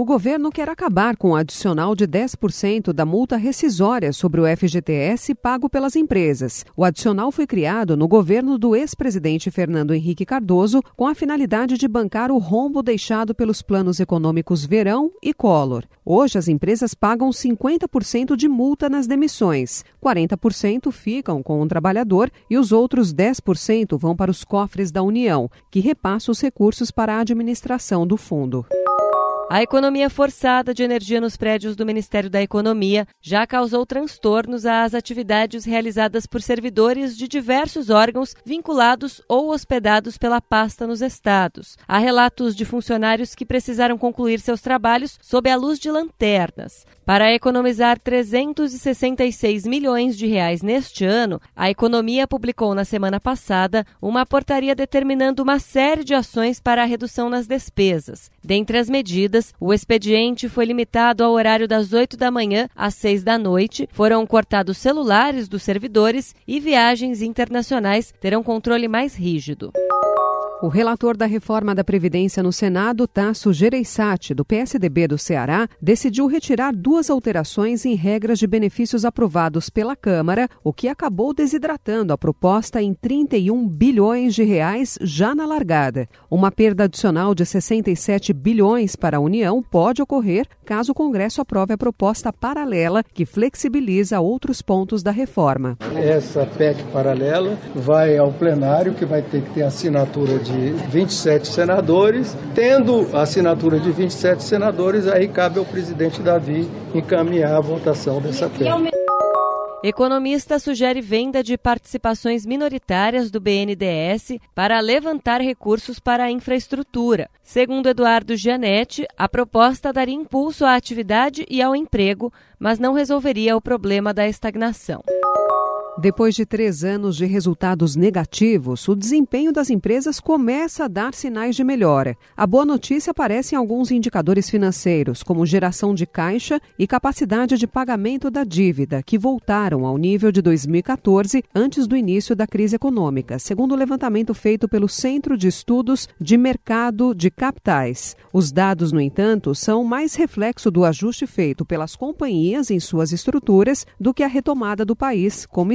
O governo quer acabar com o adicional de 10% da multa rescisória sobre o FGTS pago pelas empresas. O adicional foi criado no governo do ex-presidente Fernando Henrique Cardoso com a finalidade de bancar o rombo deixado pelos planos econômicos Verão e Collor. Hoje, as empresas pagam 50% de multa nas demissões, 40% ficam com o trabalhador e os outros 10% vão para os cofres da União, que repassa os recursos para a administração do fundo. A economia forçada de energia nos prédios do Ministério da Economia já causou transtornos às atividades realizadas por servidores de diversos órgãos vinculados ou hospedados pela pasta nos estados. Há relatos de funcionários que precisaram concluir seus trabalhos sob a luz de lanternas. Para economizar 366 milhões de reais neste ano, a economia publicou na semana passada uma portaria determinando uma série de ações para a redução nas despesas. Dentre as medidas, o expediente foi limitado ao horário das 8 da manhã às 6 da noite, foram cortados celulares dos servidores e viagens internacionais terão controle mais rígido. O relator da reforma da Previdência no Senado, Tasso Gereissati, do PSDB do Ceará, decidiu retirar duas alterações em regras de benefícios aprovados pela Câmara, o que acabou desidratando a proposta em 31 bilhões de reais já na largada. Uma perda adicional de 67 bilhões para a União pode ocorrer caso o Congresso aprove a proposta paralela que flexibiliza outros pontos da reforma. Essa PEC paralela vai ao plenário, que vai ter que ter assinatura de de 27 senadores. Tendo a assinatura de 27 senadores, aí cabe ao presidente Davi encaminhar a votação dessa PEC. Economista sugere venda de participações minoritárias do BNDES para levantar recursos para a infraestrutura. Segundo Eduardo Gianetti, a proposta daria impulso à atividade e ao emprego, mas não resolveria o problema da estagnação. Depois de três anos de resultados negativos, o desempenho das empresas começa a dar sinais de melhora. A boa notícia aparece em alguns indicadores financeiros, como geração de caixa e capacidade de pagamento da dívida, que voltaram ao nível de 2014, antes do início da crise econômica, segundo o levantamento feito pelo Centro de Estudos de Mercado de Capitais. Os dados, no entanto, são mais reflexo do ajuste feito pelas companhias em suas estruturas do que a retomada do país, como